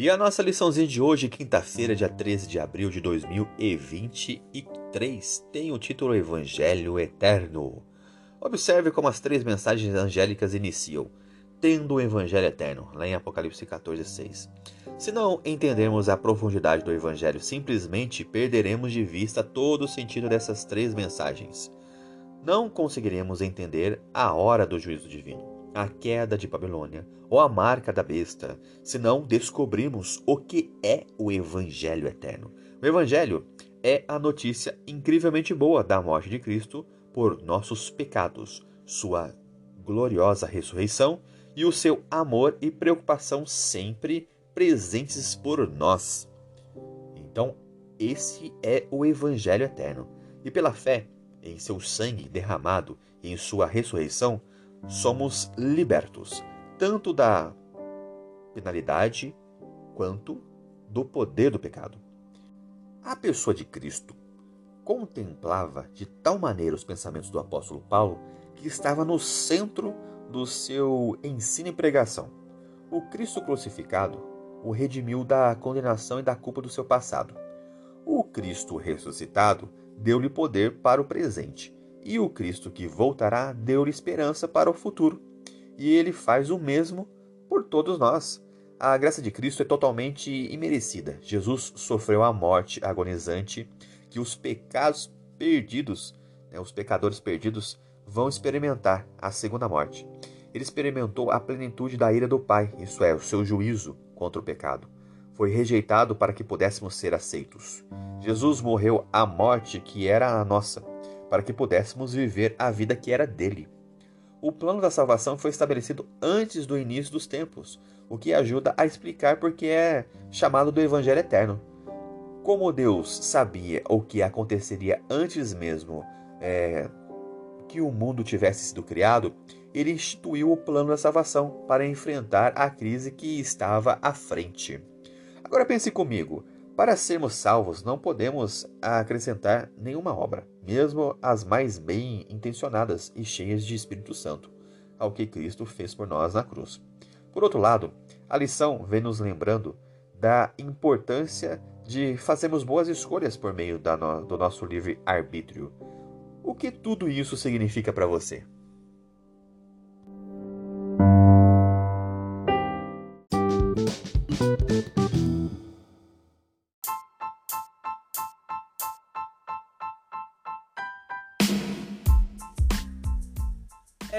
E a nossa liçãozinha de hoje, quinta-feira, dia 13 de abril de 2023, tem o título Evangelho Eterno. Observe como as três mensagens angélicas iniciam, tendo o Evangelho Eterno, lá em Apocalipse 14, 6. Se não entendermos a profundidade do Evangelho, simplesmente perderemos de vista todo o sentido dessas três mensagens. Não conseguiremos entender a hora do juízo divino a queda de Babilônia ou a marca da besta, se não descobrimos o que é o Evangelho eterno. O Evangelho é a notícia incrivelmente boa da morte de Cristo por nossos pecados, sua gloriosa ressurreição e o seu amor e preocupação sempre presentes por nós. Então, esse é o Evangelho eterno. E pela fé em seu sangue derramado e em sua ressurreição, somos libertos tanto da penalidade quanto do poder do pecado. A pessoa de Cristo contemplava de tal maneira os pensamentos do apóstolo Paulo que estava no centro do seu ensino e pregação. O Cristo crucificado o redimiu da condenação e da culpa do seu passado. O Cristo ressuscitado deu-lhe poder para o presente e o Cristo que voltará deu-lhe esperança para o futuro. E ele faz o mesmo por todos nós. A graça de Cristo é totalmente imerecida. Jesus sofreu a morte agonizante que os pecados perdidos, né, os pecadores perdidos, vão experimentar a segunda morte. Ele experimentou a plenitude da ira do Pai, isso é, o seu juízo contra o pecado. Foi rejeitado para que pudéssemos ser aceitos. Jesus morreu a morte que era a nossa para que pudéssemos viver a vida que era dele. O plano da salvação foi estabelecido antes do início dos tempos, o que ajuda a explicar porque é chamado do Evangelho Eterno. Como Deus sabia o que aconteceria antes mesmo é, que o mundo tivesse sido criado, ele instituiu o plano da salvação para enfrentar a crise que estava à frente. Agora pense comigo: para sermos salvos, não podemos acrescentar nenhuma obra, mesmo as mais bem intencionadas e cheias de Espírito Santo, ao que Cristo fez por nós na cruz. Por outro lado, a lição vem nos lembrando da importância de fazermos boas escolhas por meio no, do nosso livre arbítrio. O que tudo isso significa para você?